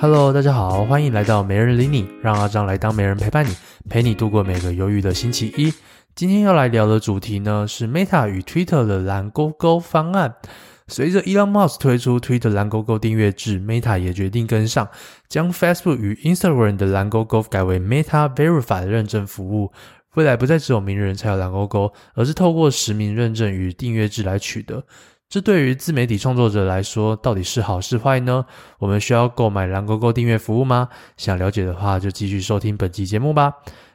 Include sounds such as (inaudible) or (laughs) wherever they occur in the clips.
Hello，大家好，欢迎来到没人理你，让阿张来当没人陪伴你，陪你度过每个忧郁的星期一。今天要来聊的主题呢是 Meta 与 Twitter 的蓝勾勾方案。随着 Elon Musk 推出 Twitter 蓝勾勾订阅制，Meta 也决定跟上，将 Facebook 与 Instagram 的蓝勾勾改为 Meta Verify 认证服务。未来不再只有名人才有蓝勾勾，而是透过实名认证与订阅制来取得。这对于自媒体创作者来说，到底是好是坏呢？我们需要购买蓝勾勾订阅服务吗？想了解的话，就继续收听本期节目吧。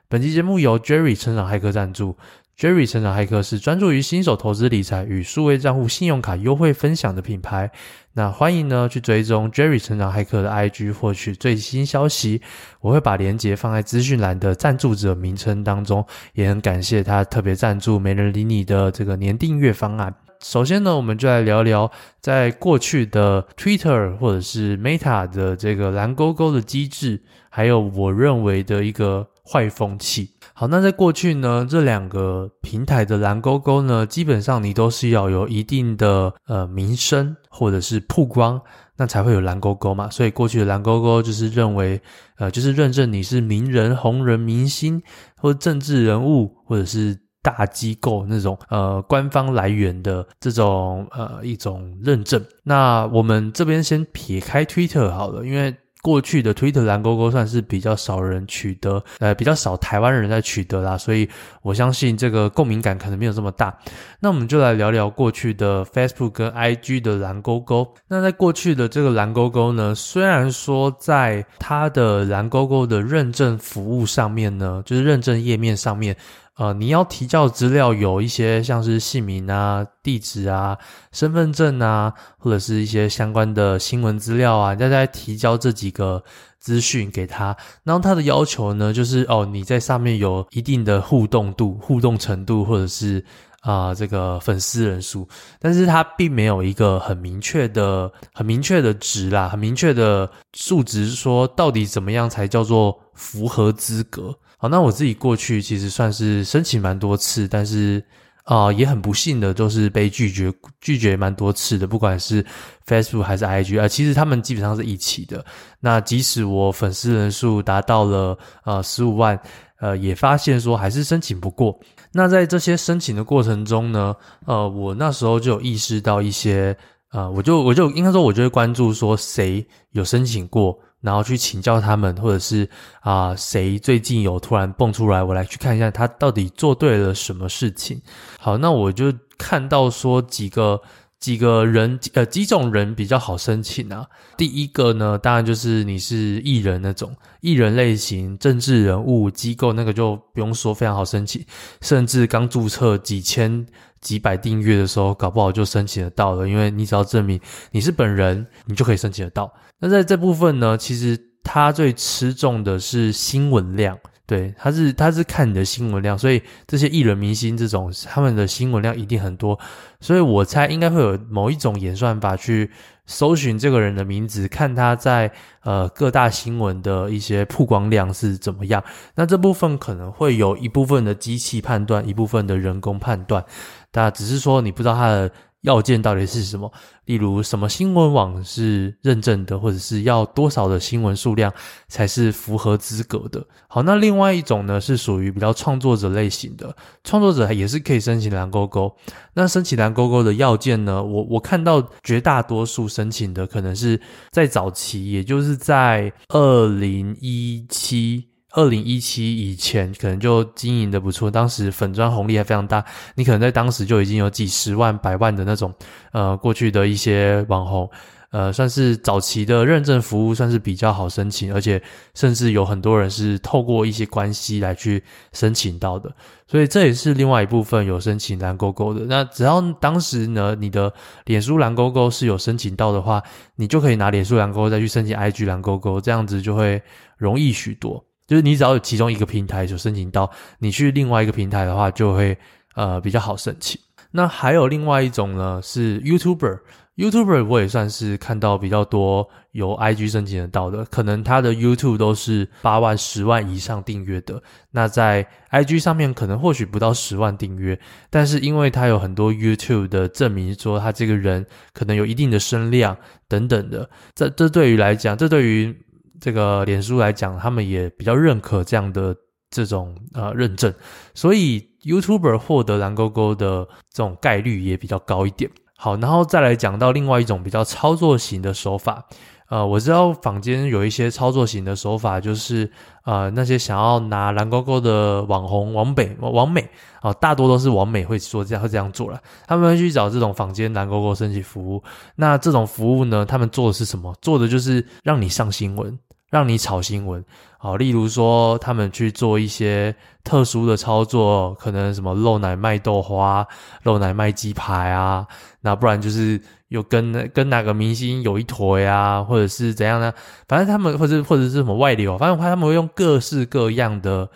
本期节目由 Jerry 成长骇客赞助。Jerry 成长骇客是专注于新手投资理财与数位账户信用卡优惠分享的品牌。那欢迎呢去追踪 Jerry 成长骇客的 IG，获取最新消息。我会把链接放在资讯栏的赞助者名称当中，也很感谢他特别赞助没人理你的这个年订阅方案。首先呢，我们就来聊聊在过去的 Twitter 或者是 Meta 的这个蓝勾勾的机制，还有我认为的一个坏风气。好，那在过去呢，这两个平台的蓝勾勾呢，基本上你都是要有一定的呃名声或者是曝光，那才会有蓝勾勾嘛。所以过去的蓝勾勾就是认为，呃，就是认证你是名人、红人、明星或者政治人物，或者是。大机构那种呃官方来源的这种呃一种认证，那我们这边先撇开 Twitter 好了，因为过去的 Twitter 蓝勾勾算是比较少人取得，呃比较少台湾人在取得啦，所以我相信这个共鸣感可能没有这么大。那我们就来聊聊过去的 Facebook 跟 IG 的蓝勾勾。那在过去的这个蓝勾勾呢，虽然说在它的蓝勾勾的认证服务上面呢，就是认证页面上面。呃，你要提交的资料有一些像是姓名啊、地址啊、身份证啊，或者是一些相关的新闻资料啊，大家提交这几个资讯给他。然后他的要求呢，就是哦，你在上面有一定的互动度、互动程度，或者是啊、这个粉丝人数，但是他并没有一个很明确的、很明确的值啦，很明确的数值，说到底怎么样才叫做符合资格。好，那我自己过去其实算是申请蛮多次，但是啊、也很不幸的都是被拒绝，拒绝蛮多次的，不管是 Facebook 还是 IG 啊、呃，其实他们基本上是一起的。那即使我粉丝人数达到了呃十五万，呃，也发现说还是申请不过。那在这些申请的过程中呢，呃，我那时候就有意识到一些，呃，我就我就应该说，我就会关注说谁有申请过。然后去请教他们，或者是啊、呃，谁最近有突然蹦出来，我来去看一下他到底做对了什么事情。好，那我就看到说几个几个人，呃，几种人比较好申请啊。第一个呢，当然就是你是艺人那种艺人类型、政治人物、机构，那个就不用说，非常好申请。甚至刚注册几千、几百订阅的时候，搞不好就申请得到了，因为你只要证明你是本人，你就可以申请得到。那在这部分呢，其实他最吃重的是新闻量，对，他是他是看你的新闻量，所以这些艺人明星这种他们的新闻量一定很多，所以我猜应该会有某一种演算法去搜寻这个人的名字，看他在呃各大新闻的一些曝光量是怎么样。那这部分可能会有一部分的机器判断，一部分的人工判断，但只是说你不知道他的。要件到底是什么？例如，什么新闻网是认证的，或者是要多少的新闻数量才是符合资格的？好，那另外一种呢，是属于比较创作者类型的，创作者也是可以申请蓝勾勾。那申请蓝勾勾的要件呢，我我看到绝大多数申请的可能是在早期，也就是在二零一七。二零一七以前可能就经营的不错，当时粉专红利还非常大，你可能在当时就已经有几十万、百万的那种，呃，过去的一些网红，呃，算是早期的认证服务，算是比较好申请，而且甚至有很多人是透过一些关系来去申请到的，所以这也是另外一部分有申请蓝勾勾的。那只要当时呢，你的脸书蓝勾勾是有申请到的话，你就可以拿脸书蓝勾勾再去申请 IG 蓝勾勾，这样子就会容易许多。就是你只要有其中一个平台就申请到，你去另外一个平台的话，就会呃比较好申请。那还有另外一种呢，是 YouTuber，YouTuber 我也算是看到比较多由 IG 申请得到的，可能他的 YouTube 都是八万、十万以上订阅的。那在 IG 上面可能或许不到十万订阅，但是因为他有很多 YouTube 的证明，说他这个人可能有一定的声量等等的，这这对于来讲，这对于这个脸书来讲，他们也比较认可这样的这种呃认证，所以 YouTuber 获得蓝勾勾的这种概率也比较高一点。好，然后再来讲到另外一种比较操作型的手法。呃，我知道坊间有一些操作型的手法，就是呃，那些想要拿蓝勾勾的网红、网美、网美啊、大多都是往美会说这样会这样做了。他们会去找这种坊间蓝勾勾升级服务。那这种服务呢，他们做的是什么？做的就是让你上新闻，让你炒新闻。好，例如说他们去做一些特殊的操作，可能什么漏奶卖豆花、漏奶卖鸡排啊，那不然就是。又跟跟哪个明星有一腿呀，或者是怎样呢？反正他们或者或者是什么外流，反正他们会用各式各样的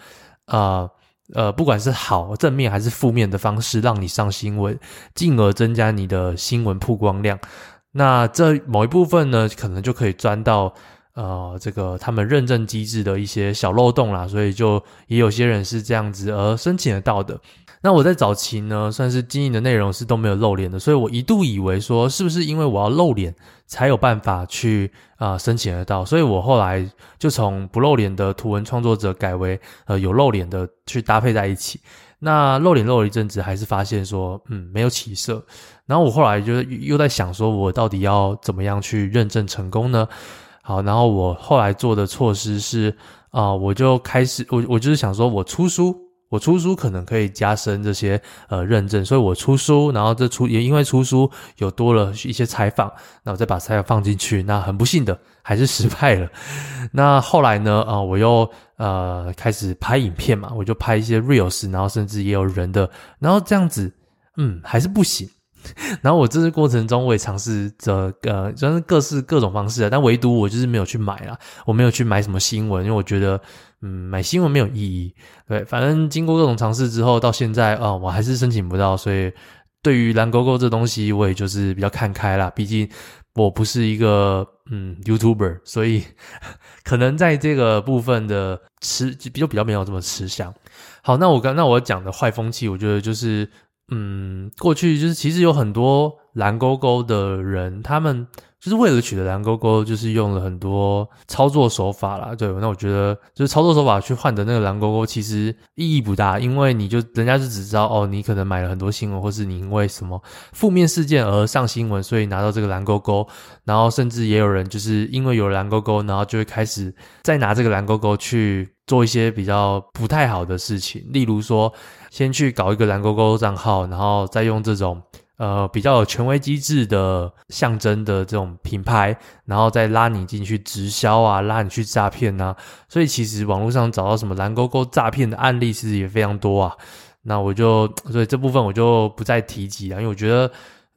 呃呃，不管是好正面还是负面的方式，让你上新闻，进而增加你的新闻曝光量。那这某一部分呢，可能就可以钻到呃这个他们认证机制的一些小漏洞啦。所以就也有些人是这样子而申请得到的。那我在早期呢，算是经营的内容是都没有露脸的，所以我一度以为说，是不是因为我要露脸才有办法去啊、申请得到？所以我后来就从不露脸的图文创作者改为呃有露脸的去搭配在一起。那露脸露了一阵子，还是发现说，嗯，没有起色。然后我后来就又在想说，我到底要怎么样去认证成功呢？好，然后我后来做的措施是啊、我就开始我我就是想说我出书。我出书可能可以加深这些呃认证，所以我出书，然后这出也因为出书有多了一些采访，那我再把采访放进去，那很不幸的还是失败了。那后来呢，啊、我又呃开始拍影片嘛，我就拍一些 reels，然后甚至也有人的，然后这样子，嗯，还是不行。(laughs) 然后我这次过程中，我也尝试着呃，就是各式各种方式，但唯独我就是没有去买啦，我没有去买什么新闻，因为我觉得。嗯，买新闻没有意义。对，反正经过各种尝试之后，到现在啊、我还是申请不到。所以，对于蓝勾勾这东西，我也就是比较看开啦。毕竟我不是一个嗯 YouTuber，所以 (laughs) 可能在这个部分的吃就比较比较没有这么吃香。好，那我刚那我讲的坏风气，我觉得就是嗯，过去就是其实有很多蓝勾勾的人，他们。就是为了取得蓝勾勾，就是用了很多操作手法啦。对，那我觉得就是操作手法去换得那个蓝勾勾，其实意义不大，因为你就人家就只知道哦，你可能买了很多新闻，或是你因为什么负面事件而上新闻，所以拿到这个蓝勾勾。然后甚至也有人就是因为有蓝勾勾，然后就会开始再拿这个蓝勾勾去做一些比较不太好的事情，例如说先去搞一个蓝勾勾账号，然后再用这种。呃，比较有权威机制的象征的这种品牌，然后再拉你进去直销啊，拉你去诈骗呐。所以其实网络上找到什么蓝勾勾诈骗的案例，其实也非常多啊。那我就所以这部分我就不再提及了，因为我觉得，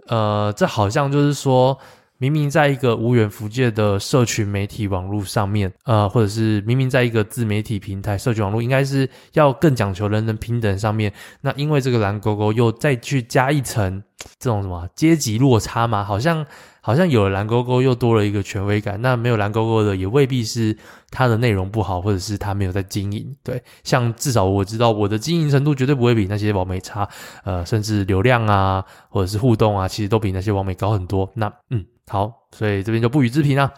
呃，这好像就是说。明明在一个无远弗届的社群媒体网络上面，呃，或者是明明在一个自媒体平台、社群网络，应该是要更讲求人人平等上面，那因为这个蓝勾勾又再去加一层这种什么阶级落差嘛，好像好像有了蓝勾勾又多了一个权威感，那没有蓝勾勾的也未必是它的内容不好，或者是它没有在经营。对，像至少我知道我的经营程度绝对不会比那些网媒差，呃，甚至流量啊，或者是互动啊，其实都比那些网媒高很多。那嗯。好，所以这边就不予置评啦。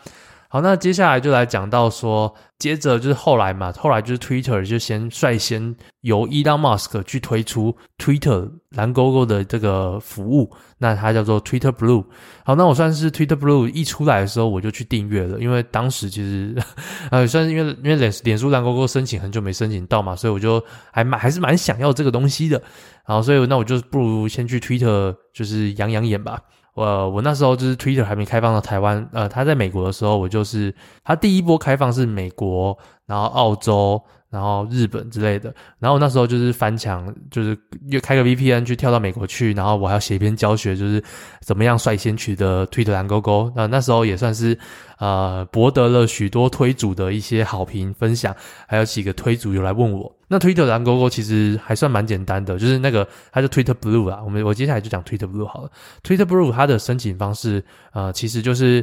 好，那接下来就来讲到说，接着就是后来嘛，后来就是 Twitter 就先率先由 Elon Musk 去推出 Twitter 蓝勾勾的这个服务，那它叫做 Twitter Blue。好，那我算是 Twitter Blue 一出来的时候我就去订阅了，因为当时其实呃，算是因为因为脸脸书蓝勾勾申请很久没申请到嘛，所以我就还蛮还是蛮想要这个东西的。然后所以那我就不如先去 Twitter 就是养养眼吧。我我那时候就是 Twitter 还没开放到台湾，呃，他在美国的时候，我就是他第一波开放是美国，然后澳洲。然后日本之类的，然后那时候就是翻墙，就是又开个 VPN 去跳到美国去，然后我还要写一篇教学，就是怎么样率先取得 Twitter 蓝勾勾。那那时候也算是呃博得了许多推主的一些好评分享，还有几个推主有来问我。那 Twitter 蓝勾勾其实还算蛮简单的，就是那个它叫 Twitter Blue 啊。我们我接下来就讲 Twitter Blue 好了。Twitter Blue 它的申请方式呃其实就是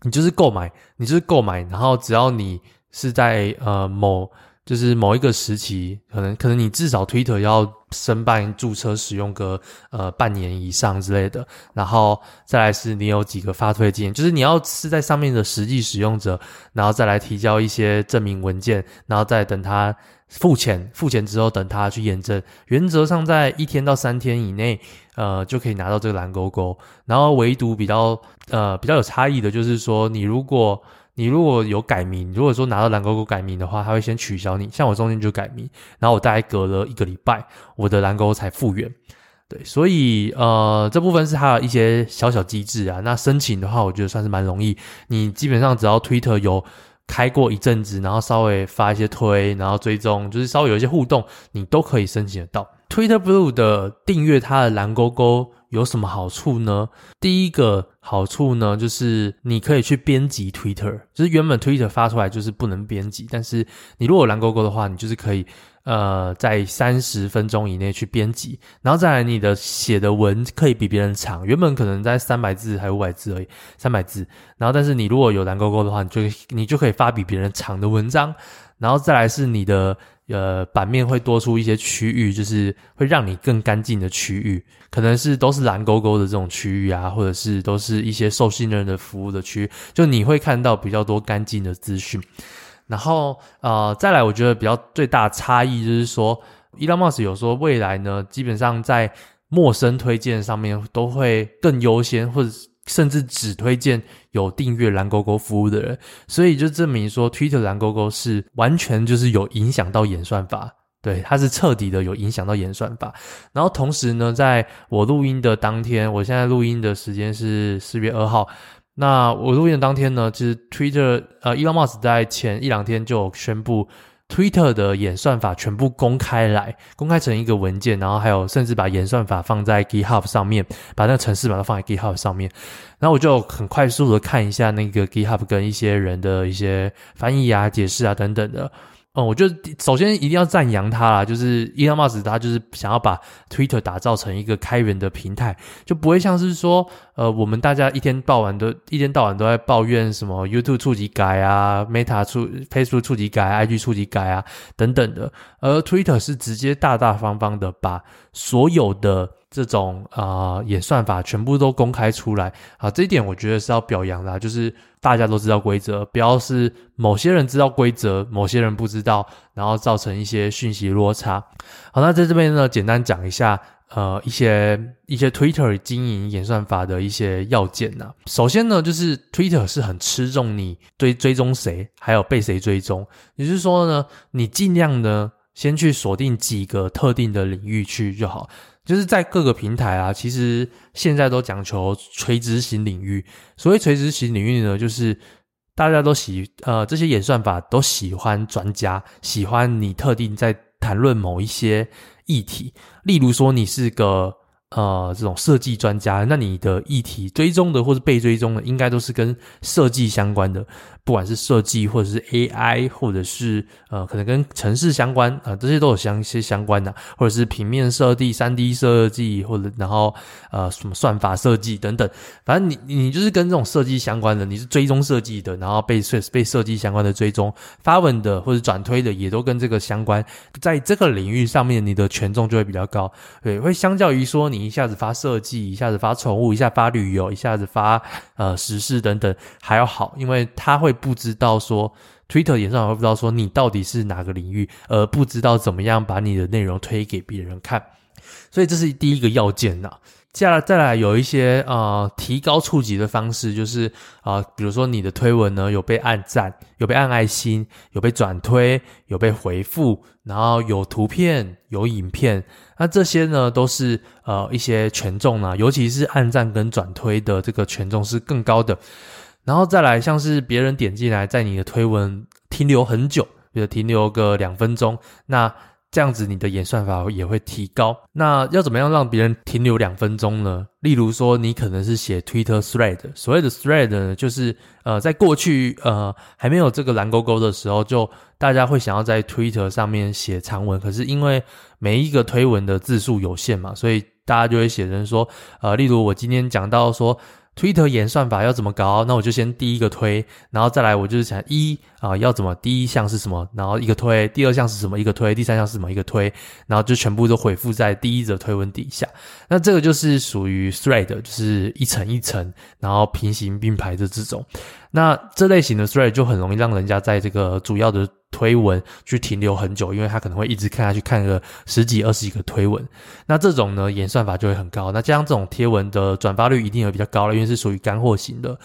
你就是购买，你就是购买，然后只要你是在呃某就是某一个时期，可能可能你至少 Twitter 要申办注册使用个呃半年以上之类的，然后再来是你有几个发推经验，就是你要是在上面的实际使用者，然后再来提交一些证明文件，然后再等他付钱，付钱之后等他去验证，原则上在一天到三天以内，呃就可以拿到这个蓝勾勾，然后唯独比较呃比较有差异的就是说，你如果你如果有改名，如果说拿到蓝勾勾改名的话，他会先取消你。像我中间就改名，然后我大概隔了一个礼拜，我的蓝勾勾才复原。对，所以呃，这部分是它的一些小小机制啊。那申请的话，我觉得算是蛮容易。你基本上只要 Twitter 有开过一阵子，然后稍微发一些推，然后追踪，就是稍微有一些互动，你都可以申请得到。Twitter Blue 的订阅，它的蓝勾勾。有什么好处呢？第一个好处呢，就是你可以去编辑 Twitter，就是原本 Twitter 发出来就是不能编辑，但是你如果有蓝勾勾的话，你就是可以呃在三十分钟以内去编辑，然后再来你的写的文可以比别人长，原本可能在三百字还有五百字而已，三百字，然后但是你如果有蓝勾勾的话，你就你就可以发比别人长的文章，然后再来是你的。呃，版面会多出一些区域，就是会让你更干净的区域，可能是都是蓝勾勾的这种区域啊，或者是都是一些受信任的服务的区域，就你会看到比较多干净的资讯。然后呃，再来，我觉得比较最大差异就是说，Elon Musk 有说未来呢，基本上在陌生推荐上面都会更优先，或者是。甚至只推荐有订阅蓝勾勾服务的人，所以就证明说，Twitter 蓝勾勾是完全就是有影响到演算法，对，它是彻底的有影响到演算法。然后同时呢，在我录音的当天，我现在录音的时间是四月二号，那我录音的当天呢，其实 Twitter 呃，Elon Musk 在前一两天就宣布。Twitter 的演算法全部公开来，公开成一个文件，然后还有甚至把演算法放在 GitHub 上面，把那个程式把它放在 GitHub 上面，然后我就很快速的看一下那个 GitHub 跟一些人的一些翻译啊、解释啊等等的。嗯，我觉得首先一定要赞扬他啦，就是 Elon Musk 他就是想要把 Twitter 打造成一个开源的平台，就不会像是说，呃，我们大家一天到晚都一天到晚都在抱怨什么 YouTube 触及改啊，Meta 触 Facebook 触及改，IG 触及改啊等等的，而 Twitter 是直接大大方方的把所有的。这种啊、演算法全部都公开出来啊，这一点我觉得是要表扬的，就是大家都知道规则，不要是某些人知道规则，某些人不知道，然后造成一些讯息落差。好，那在这边呢，简单讲一下呃一些一些 Twitter 经营演算法的一些要件呐。首先呢，就是 Twitter 是很吃重你追追踪谁，还有被谁追踪，也就是说呢，你尽量呢先去锁定几个特定的领域去就好。就是在各个平台啊，其实现在都讲求垂直型领域。所谓垂直型领域呢，就是大家都喜呃这些演算法都喜欢专家，喜欢你特定在谈论某一些议题。例如说，你是个呃这种设计专家，那你的议题追踪的或是被追踪的，应该都是跟设计相关的。不管是设计，或者是 AI，或者是呃，可能跟城市相关啊、呃，这些都有相一些相关的，或者是平面设计、三 D 设计，或者然后呃什么算法设计等等，反正你你就是跟这种设计相关的，你是追踪设计的，然后被设被设计相关的追踪发文的或者转推的，也都跟这个相关，在这个领域上面，你的权重就会比较高，对，会相较于说你一下子发设计，一下子发宠物，一下发旅游，一下子发呃时事等等还要好，因为它会。不知道说 Twitter 演算法会不知道说你到底是哪个领域，而不知道怎么样把你的内容推给别人看，所以这是第一个要件呐。接下来再来有一些呃提高触及的方式，就是啊、比如说你的推文呢有被按赞，有被按爱心，有被转推，有被回复，然后有图片，有影片，那这些呢都是呃一些权重啊，尤其是按赞跟转推的这个权重是更高的。然后再来，像是别人点进来，在你的推文停留很久，比如停留个两分钟，那这样子你的演算法也会提高。那要怎么样让别人停留两分钟呢？例如说，你可能是写 Twitter Thread，所谓的 Thread 呢，就是呃，在过去呃还没有这个蓝勾勾的时候，就大家会想要在 Twitter 上面写长文，可是因为每一个推文的字数有限嘛，所以大家就会写成说，呃，例如我今天讲到说。推特演算法要怎么搞？那我就先第一个推，然后再来我就是想一啊、要怎么第一项是什么，然后一个推，第二项是什么一个推，第三项是什么一个推，然后就全部都回复在第一则推文底下。那这个就是属于 thread，就是一层一层，然后平行并排的这种。那这类型的 thread 就很容易让人家在这个主要的推文去停留很久，因为他可能会一直看下去，看个十几、二十几个推文。那这种呢，演算法就会很高。那加上这种贴文的转发率一定也比较高了，因为是属于干货型的，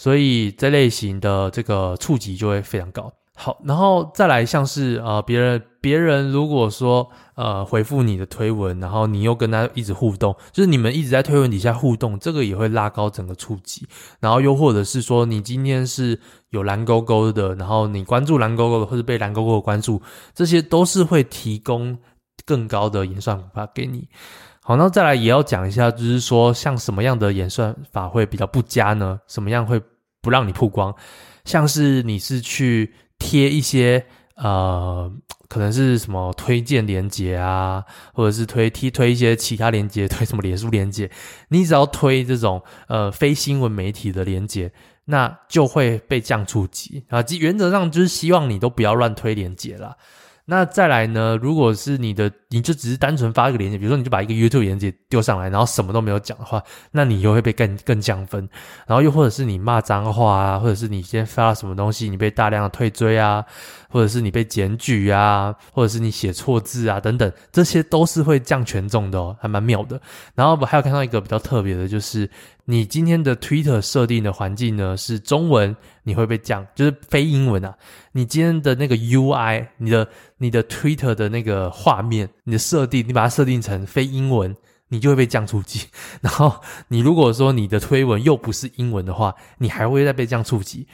所以这类型的这个触及就会非常高。好，然后再来像是呃别人别人如果说呃回复你的推文，然后你又跟他一直互动，就是你们一直在推文底下互动，这个也会拉高整个触及。然后又或者是说你今天是有蓝勾勾的，然后你关注蓝勾勾的，或者被蓝勾勾的关注，这些都是会提供更高的演算法给你。好，那再来也要讲一下，就是说像什么样的演算法会比较不佳呢？什么样会不让你曝光？像是你是去。贴一些呃，可能是什么推荐连接啊，或者是推踢推一些其他连接，推什么脸书连接，你只要推这种呃非新闻媒体的连接，那就会被降触及啊。原则上就是希望你都不要乱推连接啦。那再来呢？如果是你的，你就只是单纯发一个链接，比如说你就把一个 YouTube 链接丢上来，然后什么都没有讲的话，那你又会被更更降分。然后又或者是你骂脏话啊，或者是你先发了什么东西，你被大量的退追啊，或者是你被检举啊，或者是你写错字啊等等，这些都是会降权重的哦，还蛮妙的。然后我还有看到一个比较特别的，就是你今天的 Twitter 设定的环境呢是中文。你会被降，就是非英文啊。你今天的那个 UI，你的你的 Twitter 的那个画面，你的设定，你把它设定成非英文，你就会被降触及。(laughs) 然后你如果说你的推文又不是英文的话，你还会再被降触及。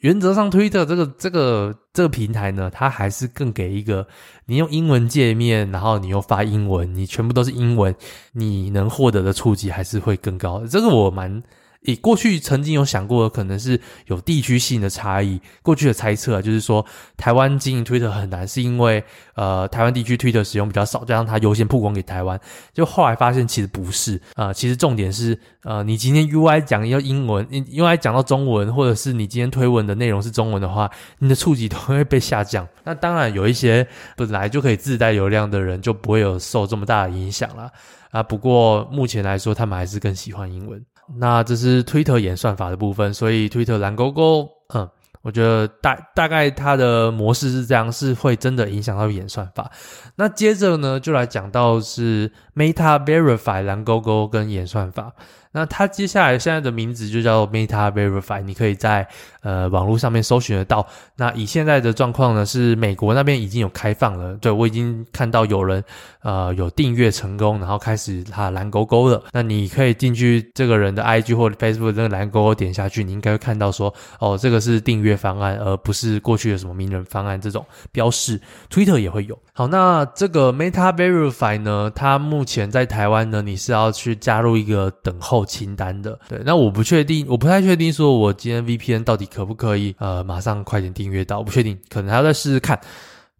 原则上推特这个这个这个平台呢，它还是更给一个你用英文界面，然后你又发英文，你全部都是英文，你能获得的触及还是会更高。这个我蛮。以过去曾经有想过，可能是有地区性的差异。过去的猜测啊，就是说台湾经营 Twitter 很难，是因为呃台湾地区 Twitter 使用比较少，加上它优先曝光给台湾。就后来发现其实不是啊，其实重点是呃你今天 UI 讲要英文，UI 讲到中文，或者是你今天推文的内容是中文的话，你的触及都会被下降。那当然有一些本来就可以自带流量的人就不会有受这么大的影响了啊。不过目前来说，他们还是更喜欢英文。那这是推特演算法的部分，所以推特蓝勾勾，嗯，我觉得大大概它的模式是这样，是会真的影响到演算法。那接着呢，就来讲到是 Meta Verify 蓝勾勾跟演算法。那它接下来现在的名字就叫 Meta Verify，你可以在呃网络上面搜寻得到。那以现在的状况呢，是美国那边已经有开放了，对，我已经看到有人呃有订阅成功，然后开始它蓝勾勾了。那你可以进去这个人的 IG 或者 Facebook 这个蓝勾勾点下去，你应该会看到说哦，这个是订阅方案，而不是过去的什么名人方案这种标示。Twitter 也会有。好，那这个 Meta Verify 呢，它目前在台湾呢，你是要去加入一个等候清单的，对，那我不确定，我不太确定，说我今天 VPN 到底可不可以，呃，马上快点订阅到，我不确定，可能还要再试试看。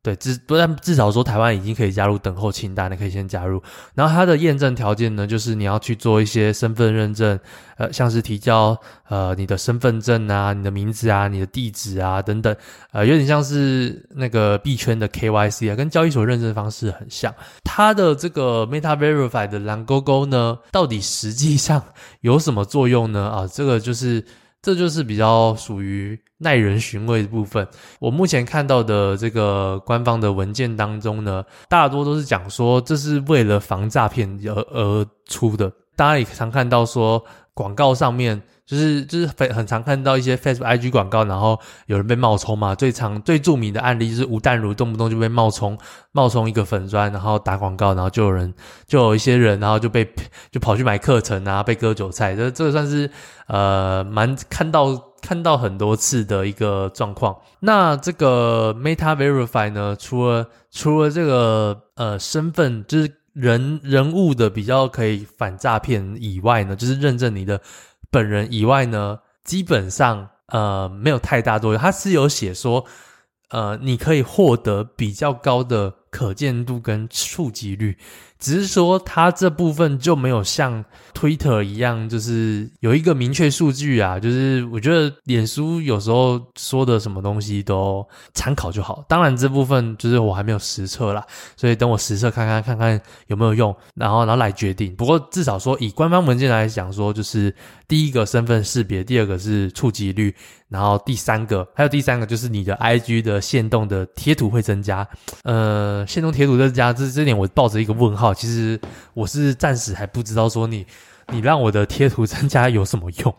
对，至不但至少说台湾已经可以加入等候清单了，可以先加入。然后它的验证条件呢，就是你要去做一些身份认证，呃，像是提交呃你的身份证啊、你的名字啊、你的地址啊等等，呃，有点像是那个币圈的 KYC 啊，跟交易所认证方式很像。它的这个 Meta Verify 的蓝勾勾呢，到底实际上 (laughs) 有什么作用呢？啊，这个就是。这就是比较属于耐人寻味的部分。我目前看到的这个官方的文件当中呢，大多都是讲说这是为了防诈骗而而出的。大家也常看到说广告上面。就是就是很很常看到一些 Facebook IG 广告，然后有人被冒充嘛。最常最著名的案例就是吴淡如动不动就被冒充，冒充一个粉砖，然后打广告，然后就有人就有一些人，然后就被就跑去买课程啊，被割韭菜。这这算是呃蛮看到看到很多次的一个状况。那这个 Meta Verify 呢，除了除了这个呃身份就是人人物的比较可以反诈骗以外呢，就是认证你的。本人以外呢，基本上呃没有太大作用。他是有写说，呃，你可以获得比较高的可见度跟触及率。只是说它这部分就没有像 Twitter 一样，就是有一个明确数据啊。就是我觉得脸书有时候说的什么东西都参考就好。当然这部分就是我还没有实测啦，所以等我实测看看看看有没有用，然后然后来决定。不过至少说以官方文件来讲说，就是第一个身份识别，第二个是触及率，然后第三个还有第三个就是你的 IG 的限动的贴图会增加。呃，限动贴图增加，这这点我抱着一个问号。其实我是暂时还不知道说你你让我的贴图 (laughs) 增加有什么用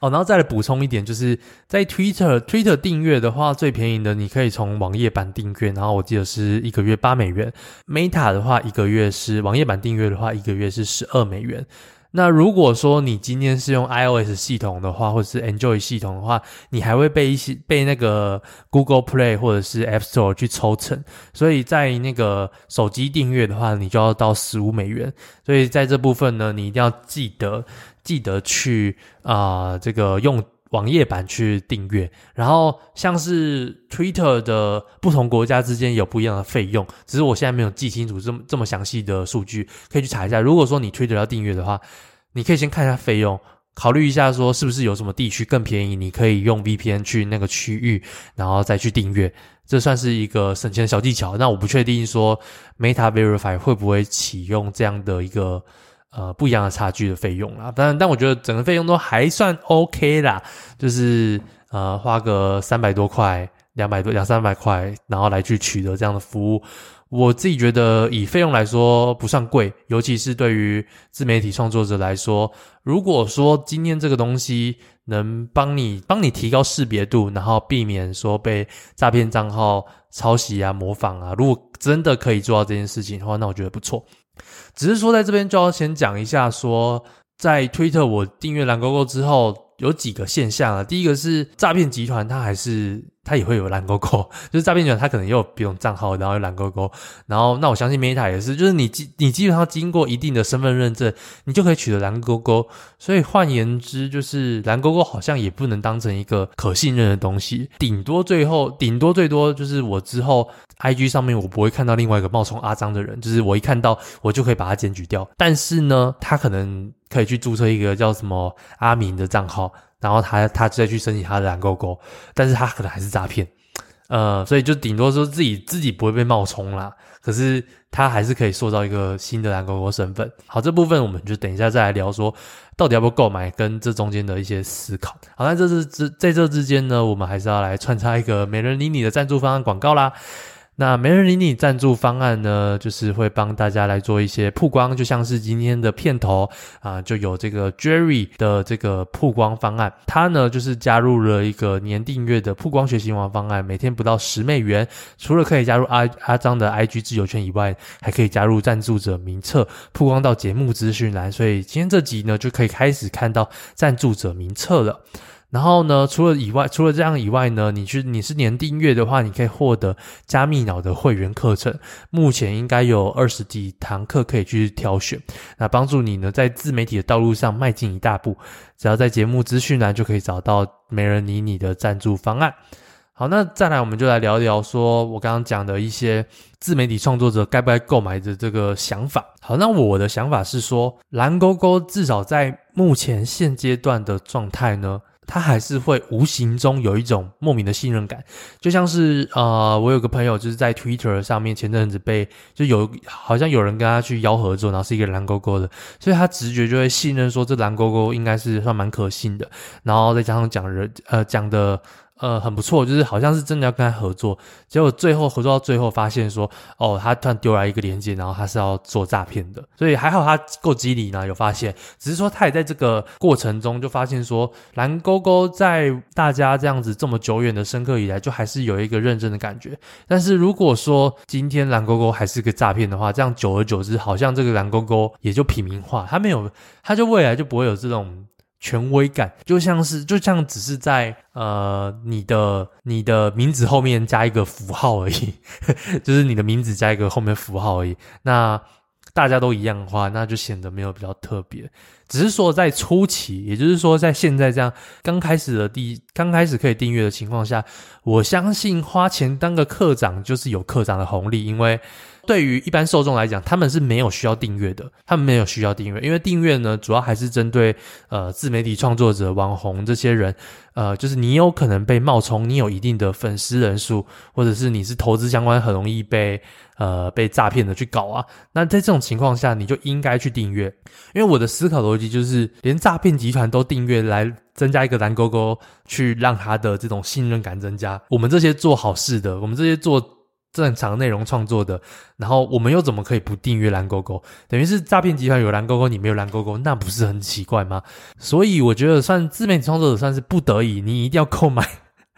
哦，然后再来补充一点，就是在 Twitter Twitter 订阅的话，最便宜的你可以从网页版订阅，然后我记得是一个月八美元；Meta 的话，一个月是网页版订阅的话，一个月是十二美元。那如果说你今天是用 iOS 系统的话，或者是 Android 系统的话，你还会被一些被那个 Google Play 或者是 App Store 去抽成，所以在那个手机订阅的话，你就要到十五美元。所以在这部分呢，你一定要记得记得去啊、这个用。网页版去订阅，然后像是 Twitter 的不同国家之间有不一样的费用，只是我现在没有记清楚这么这么详细的数据，可以去查一下。如果说你 Twitter 要订阅的话，你可以先看一下费用，考虑一下说是不是有什么地区更便宜，你可以用 VPN 去那个区域，然后再去订阅，这算是一个省钱的小技巧。那我不确定说 Meta Verify 会不会启用这样的一个。呃，不一样的差距的费用啦，但但我觉得整个费用都还算 OK 啦，就是呃花个三百多块、两百多、两三百块，然后来去取得这样的服务，我自己觉得以费用来说不算贵，尤其是对于自媒体创作者来说，如果说今天这个东西能帮你帮你提高识别度，然后避免说被诈骗账号抄袭啊、模仿啊，如果真的可以做到这件事情的话，那我觉得不错。只是说，在这边就要先讲一下，说在推特我订阅蓝勾勾之后，有几个现象啊。第一个是诈骗集团，它还是。它也会有蓝勾勾，(laughs) 就是诈骗者，他可能也有别种账号，然后有蓝勾勾，然后那我相信 Meta 也是，就是你基你基本上经过一定的身份认证，你就可以取得蓝勾勾。所以换言之，就是蓝勾勾好像也不能当成一个可信任的东西，顶多最后顶多最多就是我之后 IG 上面我不会看到另外一个冒充阿张的人，就是我一看到我就可以把他检举掉。但是呢，他可能可以去注册一个叫什么阿明的账号。然后他他再去申请他的蓝勾勾，但是他可能还是诈骗，呃，所以就顶多说自己自己不会被冒充啦，可是他还是可以塑造一个新的蓝勾勾身份。好，这部分我们就等一下再来聊说，到底要不要购买跟这中间的一些思考。好，那这是之在这之间呢，我们还是要来穿插一个美人理你的赞助方案广告啦。那媒人理你赞助方案呢，就是会帮大家来做一些曝光，就像是今天的片头啊，就有这个 Jerry 的这个曝光方案，他呢就是加入了一个年订阅的曝光学习王方案，每天不到十美元，除了可以加入阿阿张的 IG 自由圈以外，还可以加入赞助者名册，曝光到节目资讯栏，所以今天这集呢就可以开始看到赞助者名册了。然后呢，除了以外，除了这样以外呢，你去你是年订阅的话，你可以获得加密脑的会员课程，目前应该有二十几堂课可以去挑选，那帮助你呢在自媒体的道路上迈进一大步。只要在节目资讯栏就可以找到没人理你的赞助方案。好，那再来我们就来聊一聊说我刚刚讲的一些自媒体创作者该不该购买的这个想法。好，那我的想法是说，蓝勾勾至少在目前现阶段的状态呢。他还是会无形中有一种莫名的信任感，就像是呃，我有个朋友就是在 Twitter 上面前阵子被就有好像有人跟他去邀合作，然后是一个蓝勾勾的，所以他直觉就会信任说这蓝勾勾应该是算蛮可信的，然后再加上讲人呃讲的。呃，很不错，就是好像是真的要跟他合作，结果最后合作到最后发现说，哦，他突然丢来一个链接，然后他是要做诈骗的，所以还好他够机灵呢，有发现，只是说他也在这个过程中就发现说，蓝勾勾在大家这样子这么久远的深刻以来，就还是有一个认真的感觉，但是如果说今天蓝勾勾还是个诈骗的话，这样久而久之，好像这个蓝勾勾也就平民化，他没有，他就未来就不会有这种。权威感就像是，就像只是在呃你的你的名字后面加一个符号而已，(laughs) 就是你的名字加一个后面符号而已。那大家都一样的话，那就显得没有比较特别。只是说在初期，也就是说在现在这样刚开始的第刚开始可以订阅的情况下，我相信花钱当个课长就是有课长的红利，因为。对于一般受众来讲，他们是没有需要订阅的，他们没有需要订阅，因为订阅呢，主要还是针对呃自媒体创作者、网红这些人，呃，就是你有可能被冒充，你有一定的粉丝人数，或者是你是投资相关，很容易被呃被诈骗的去搞啊。那在这种情况下，你就应该去订阅，因为我的思考逻辑就是，连诈骗集团都订阅来增加一个蓝勾勾，去让他的这种信任感增加。我们这些做好事的，我们这些做。正常内容创作的，然后我们又怎么可以不订阅蓝勾勾？等于是诈骗集团有蓝勾勾，你没有蓝勾勾，那不是很奇怪吗？所以我觉得算自媒体创作者算是不得已，你一定要购买。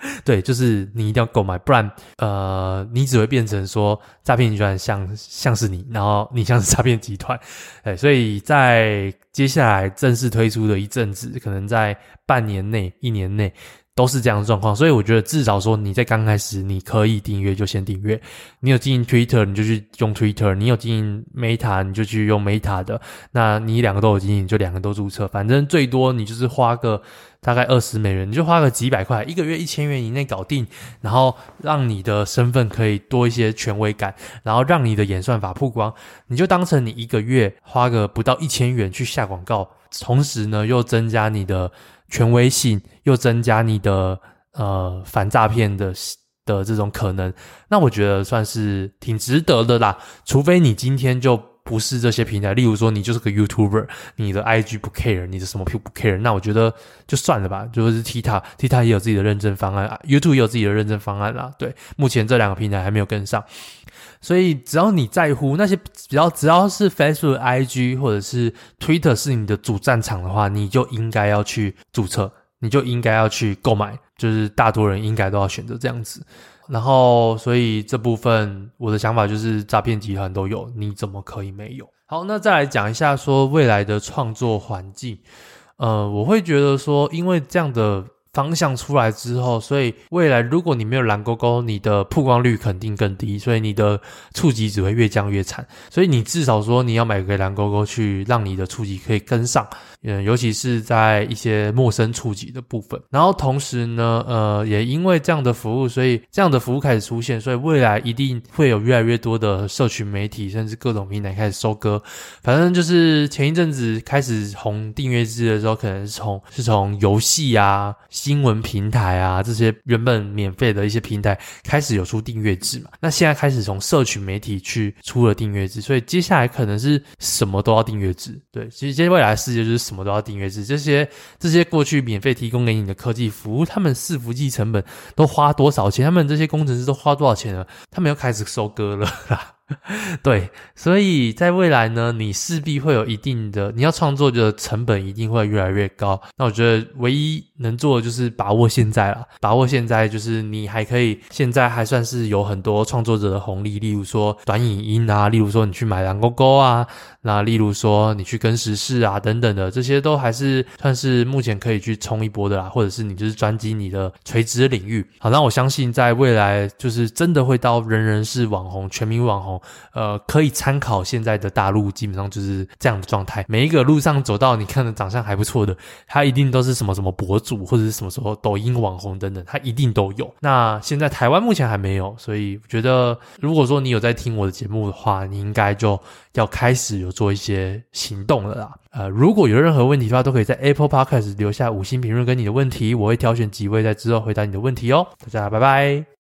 (laughs) 对，就是你一定要购买，不然呃，你只会变成说诈骗集团像像是你，然后你像是诈骗集团。(laughs) 哎，所以在接下来正式推出的一阵子，可能在半年内、一年内。都是这样的状况，所以我觉得至少说你在刚开始你可以订阅就先订阅。你有经营 Twitter 你就去用 Twitter，你有经营 Meta 你就去用 Meta 的。那你两个都有经营，就两个都注册。反正最多你就是花个大概二十美元，你就花个几百块，一个月一千元以内搞定，然后让你的身份可以多一些权威感，然后让你的演算法曝光。你就当成你一个月花个不到一千元去下广告，同时呢又增加你的。权威性又增加你的呃反诈骗的的这种可能，那我觉得算是挺值得的啦。除非你今天就不是这些平台，例如说你就是个 YouTuber，你的 IG 不 care，你的什么不不 care，那我觉得就算了吧。就是 TikTok，TikTok 也有自己的认证方案啊，YouTube 也有自己的认证方案啦。对，目前这两个平台还没有跟上，所以只要你在乎那些，只要只要是 Facebook、IG 或者是 Twitter 是你的主战场的话，你就应该要去注册，你就应该要去购买，就是大多人应该都要选择这样子。然后，所以这部分我的想法就是，诈骗集团都有，你怎么可以没有？好，那再来讲一下说未来的创作环境。呃，我会觉得说，因为这样的。方向出来之后，所以未来如果你没有蓝勾勾，你的曝光率肯定更低，所以你的触及只会越降越惨。所以你至少说你要买个蓝勾勾去让你的触及可以跟上，嗯，尤其是在一些陌生触及的部分。然后同时呢，呃，也因为这样的服务，所以这样的服务开始出现，所以未来一定会有越来越多的社群媒体甚至各种平台开始收割。反正就是前一阵子开始红订阅制的时候，可能是从是从游戏啊。新闻平台啊，这些原本免费的一些平台开始有出订阅制嘛？那现在开始从社群媒体去出了订阅制，所以接下来可能是什么都要订阅制。对，其实接下来未来世界就是什么都要订阅制。这些这些过去免费提供给你的科技服务，他们伺服器成本都花多少钱？他们这些工程师都花多少钱了？他们要开始收割了啦。(laughs) 对，所以在未来呢，你势必会有一定的，你要创作的成本一定会越来越高。那我觉得唯一能做的就是把握现在了，把握现在就是你还可以，现在还算是有很多创作者的红利，例如说短影音啊，例如说你去买蓝勾勾啊，那例如说你去跟时事啊等等的，这些都还是算是目前可以去冲一波的啦，或者是你就是专精你的垂直领域。好，那我相信在未来就是真的会到人人是网红，全民网红。呃，可以参考现在的大陆，基本上就是这样的状态。每一个路上走到，你看的长相还不错的，他一定都是什么什么博主，或者是什么什么抖音网红等等，他一定都有。那现在台湾目前还没有，所以我觉得，如果说你有在听我的节目的话，你应该就要开始有做一些行动了啦。呃，如果有任何问题的话，都可以在 Apple Podcast 留下五星评论跟你的问题，我会挑选几位在之后回答你的问题哦。大家拜拜。